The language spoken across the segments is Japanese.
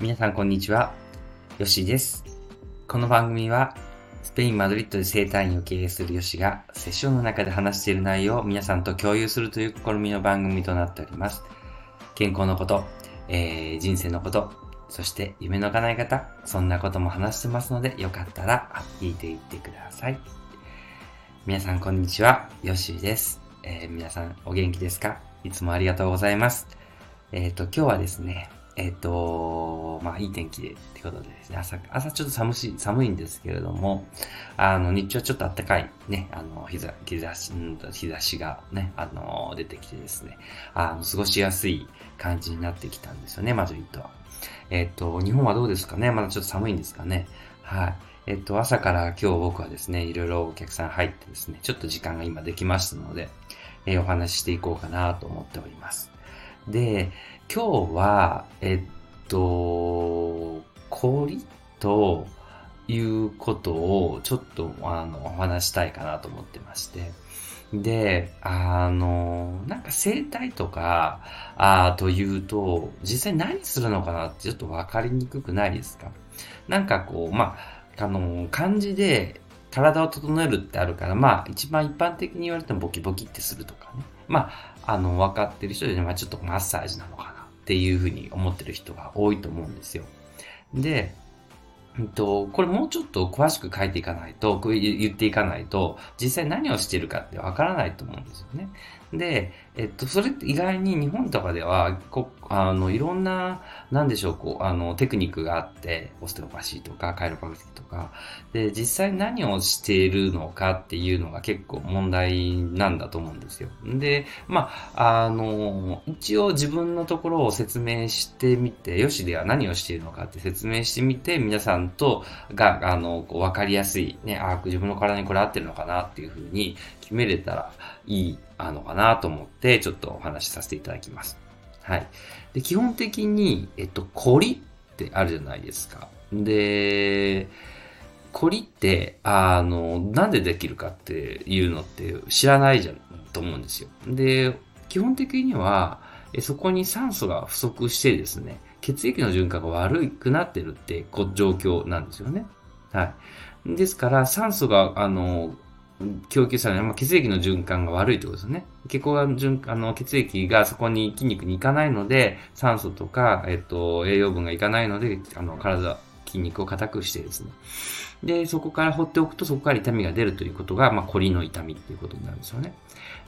皆さんこんにちは。ヨッシです。この番組は、スペイン・マドリッドで生態院を経営するヨシが、セッションの中で話している内容を皆さんと共有するという試みの番組となっております。健康のこと、えー、人生のこと、そして夢の叶え方、そんなことも話してますので、よかったら聞いていってください。皆さんこんにちは、ヨッシです。えー皆さんお元気ですか？いつもありがとうございます。えっ、と、今日はですね、えっ、と、まあ、いい天気で、ってことでですね、朝、朝ちょっと寒し、寒いんですけれども、あの、日中はちょっと暖かい、ね、あの、日ざ、日差し、日差しがね、あの、出てきてですね、あの、過ごしやすい感じになってきたんですよね、マドリッドは。えっ、と、日本はどうですかねまだちょっと寒いんですかねはい。えっ、と、朝から今日僕はですね、いろいろお客さん入ってですね、ちょっと時間が今できましたので、えーお話ししていこうかなと思っております。で、今日は、えっと、氷ということをちょっとあのお話したいかなと思ってまして。で、あの、なんか生態とか、あというと、実際何するのかなってちょっとわかりにくくないですか？なんかこう、まあ、あの、漢字で体を整えるってあるから、まあ、一番一般的に言われてもボキボキってするとかね。まあ、あの、分かってる人で、まあ、ちょっとマッサージなのかなっていうふうに思ってる人が多いと思うんですよ。で、えっと、これもうちょっと詳しく書いていかないと、こう言っていかないと、実際何をしてるかってわからないと思うんですよね。で、えっと、それって意外に日本とかでは、こあの、いろんな、なんでしょう、こう、あの、テクニックがあって、オステオパシーとか、カイロパクティとか、で、実際何をしているのかっていうのが結構問題なんだと思うんですよ。で、まあ、あの、一応自分のところを説明してみて、よしでは何をしているのかって説明してみて、皆さんとが、あの、こう、わかりやすい、ね、あ、自分の体にこれ合ってるのかなっていうふうに決めれたらいい、あのかなと思って、ちょっとお話しさせていただきます。はい。で、基本的に、えっと、コリってあるじゃないですか。で、コリって、あの、なんでできるかっていうのって知らないじゃん、と思うんですよ。で、基本的には、えそこに酸素が不足してですね、血液の循環が悪くなってるって状況なんですよね。はい。ですから、酸素が、あの、供給される、まあ、血液の循環が悪いってことですね。血行が循あの血液がそこに筋肉に行かないので、酸素とか、えっと、栄養分が行かないので、あの、体、筋肉を硬くしてですね。で、そこから放っておくと、そこから痛みが出るということが、まあ、コリの痛みっていうことになるんですよね。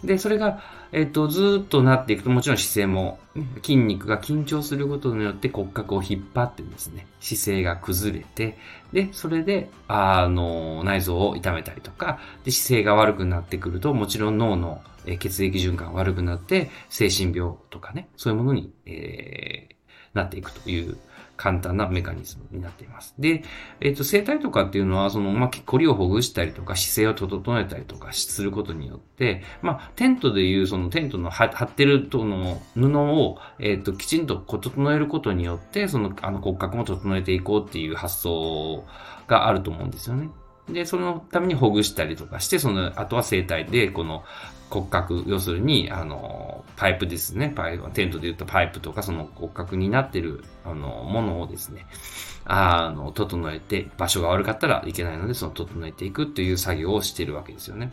で、それが、えっと、ずっとなっていくと、もちろん姿勢も、ね筋肉が緊張することによって骨格を引っ張ってですね、姿勢が崩れて、で、それで、あの、内臓を痛めたりとか、で、姿勢が悪くなってくると、もちろん脳の血液循環が悪くなって、精神病とかね、そういうものに、えーなっていくという簡単なメカニズムになっています。で、えっ、と、生体とかっていうのは、その、まあ、凝りをほぐしたりとか、姿勢を整えたりとかすることによって、まあ、テントでいう、そのテントの張ってるとの布を、えっ、と、きちんとこう整えることによって、その、あの骨格も整えていこうっていう発想があると思うんですよね。で、そのためにほぐしたりとかして、その、あとは生体で、この骨格、要するに、あの、パイプですね。パイプ、テントで言ったパイプとか、その骨格になってる、あの、ものをですね、あの、整えて、場所が悪かったらいけないので、その整えていくっていう作業をしてるわけですよね。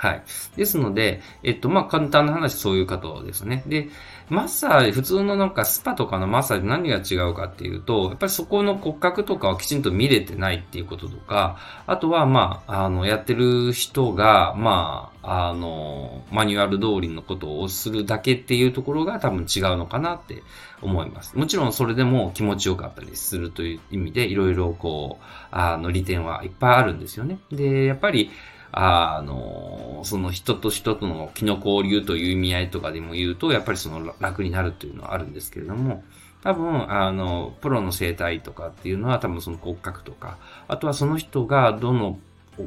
はい。ですので、えっと、まあ、簡単な話、そういう方ですね。で、マッサージ、普通のなんかスパとかのマッサージ何が違うかっていうと、やっぱりそこの骨格とかをきちんと見れてないっていうこととか、あとは、まあ、あの、やってる人が、まあ、あの、マニュアル通りのことをするだけっていうところが多分違うのかなって思います。もちろんそれでも気持ちよかったりするという意味で、いろいろこう、あの、利点はいっぱいあるんですよね。で、やっぱり、あの、その人と人との気の交流という意味合いとかでも言うと、やっぱりその楽になるというのはあるんですけれども、多分、あの、プロの生態とかっていうのは多分その骨格とか、あとはその人がどの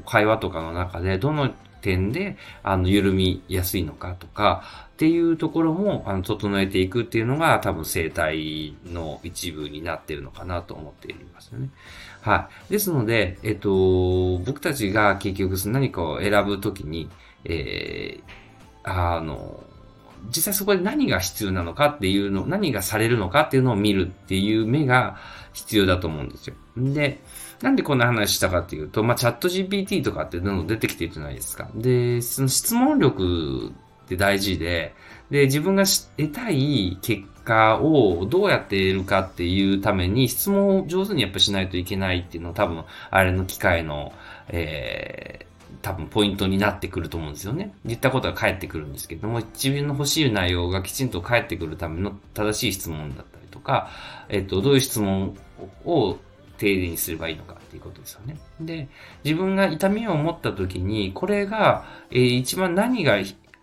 会話とかの中でどの点で、あの、緩みやすいのかとか、っていうところも、あの、整えていくっていうのが多分生態の一部になってるのかなと思っていますよね。はい。ですので、えっと、僕たちが結局何かを選ぶときに、えー、あの、実際そこで何が必要なのかっていうの、何がされるのかっていうのを見るっていう目が必要だと思うんですよ。で、なんでこんな話したかっていうと、まあ、チャット GPT とかってどんどん出てきてるじゃないですか。で、その質問力って大事で、で、自分が得たい結果をどうやって得るかっていうために質問を上手にやっぱしないといけないっていうのは多分、あれの機械の、えー、多分ポイントになってくると思うんですよね。言ったことが返ってくるんですけども、自分の欲しい内容がきちんと返ってくるための正しい質問だったりとか、えっと、どういう質問を丁寧にすればいいのかっていうことですよね。で、自分が痛みを持った時に、これが、えー、一番何が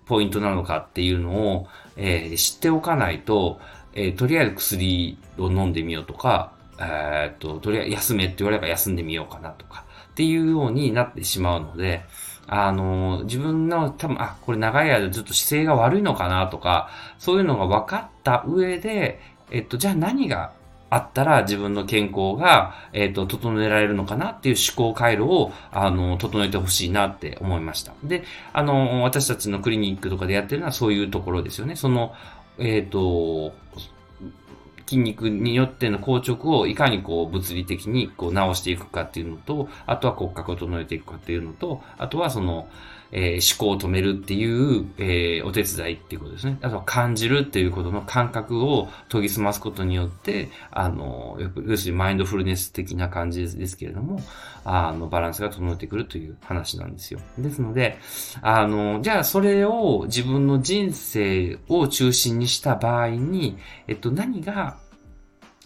ポイントなのかっていうのを、えー、知っておかないと、えー、とりあえず薬を飲んでみようとか、えっと、とりあえず休めって言われれば休んでみようかなとか、っていうようになってしまうので、あの、自分の多分、あ、これ長い間ずっと姿勢が悪いのかなとか、そういうのが分かった上で、えっと、じゃあ何があったら自分の健康が、えっ、ー、と、整えられるのかなっていう思考回路を、あの、整えてほしいなって思いました。で、あの、私たちのクリニックとかでやってるのはそういうところですよね。その、えっ、ー、と、筋肉によっての硬直をいかにこう物理的にこう直していくかっていうのと、あとは骨格を整えていくかっていうのと、あとはその、えー、思考を止めるっていう、えー、お手伝いっていうことですね。あとは感じるっていうことの感覚を研ぎ澄ますことによって、あの、要するにマインドフルネス的な感じですけれども、あの、バランスが整ってくるという話なんですよ。ですので、あの、じゃあそれを自分の人生を中心にした場合に、えっと、何が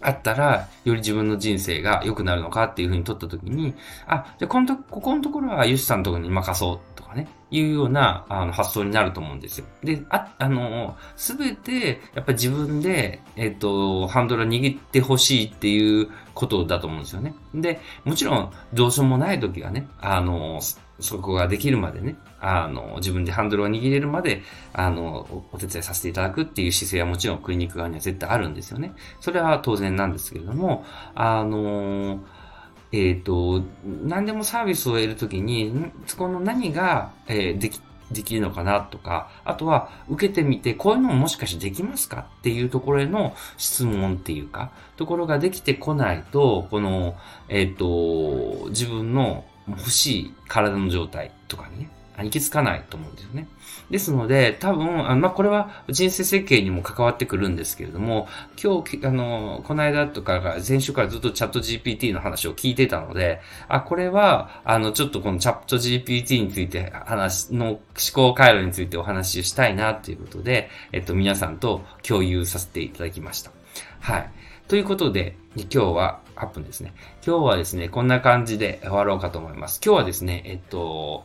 あったら、より自分の人生が良くなるのかっていうふうに取ったときに、あ、じゃこのと、ここのところはユシさんのところに任そうとかね、いうようなあの発想になると思うんですよ。で、あ、あの、すべて、やっぱり自分で、えっ、と、ハンドルを握ってほしいっていうことだと思うんですよね。で、もちろん、どうしようもない時はね、あの、そこができるまでね、あの、自分でハンドルを握れるまで、あの、お手伝いさせていただくっていう姿勢はもちろんクリニック側には絶対あるんですよね。それは当然なんですけれども、あの、えっ、ー、と、何でもサービスを得るときに、そこの何が、えー、でき、できるのかなとか、あとは受けてみて、こういうのももしかしてできますかっていうところへの質問っていうか、ところができてこないと、この、えっ、ー、と、自分の欲しい体の状態とかにね、行き着かないと思うんですよね。ですので、多分、あまあ、これは人生設計にも関わってくるんですけれども、今日、あの、この間とかが、前週からずっとチャット GPT の話を聞いてたので、あ、これは、あの、ちょっとこのチャット GPT について話の思考回路についてお話ししたいなということで、えっと、皆さんと共有させていただきました。はい。ということで、今日は8分ですね。今日はですね、こんな感じで終わろうかと思います。今日はですね、えっと、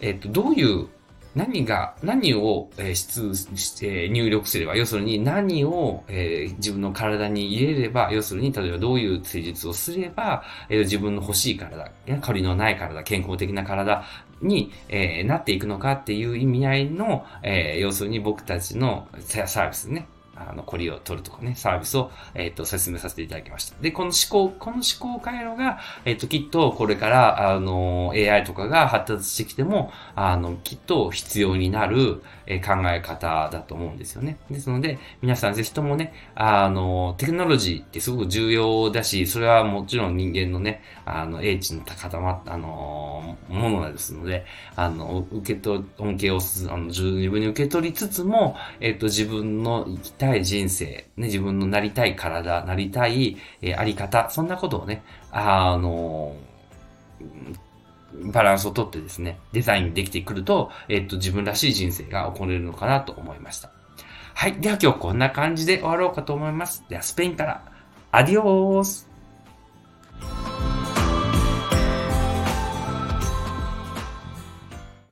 えっと、どういう何が、何を、えー、出して入力すれば、要するに何を、え、自分の体に入れれば、要するに例えばどういう施術をすれば、え、自分の欲しい体、香りのない体、健康的な体に、え、なっていくのかっていう意味合いの、え、要するに僕たちのサービスね、あの、コリを取るとかね、サービスを、えっ、ー、と、説明させていただきました。で、この思考、この思考回路が、えっ、ー、と、きっとこれから、あの、AI とかが発達してきても、あの、きっと必要になる、え考え方だと思うんですよね。ですので、皆さんぜひともね、あの、テクノロジーってすごく重要だし、それはもちろん人間のね、あの、英知の高まった、あの、ものですので、あの、受け取、恩恵をあの十分に受け取りつつも、えっ、と、自分の生きたい人生、ね、自分のなりたい体、なりたい、えー、あり方、そんなことをね、あの、バランスをとってですね、デザインできてくると、えっと、自分らしい人生が起これるのかなと思いました。はい。では今日こんな感じで終わろうかと思います。では、スペインから、アディオース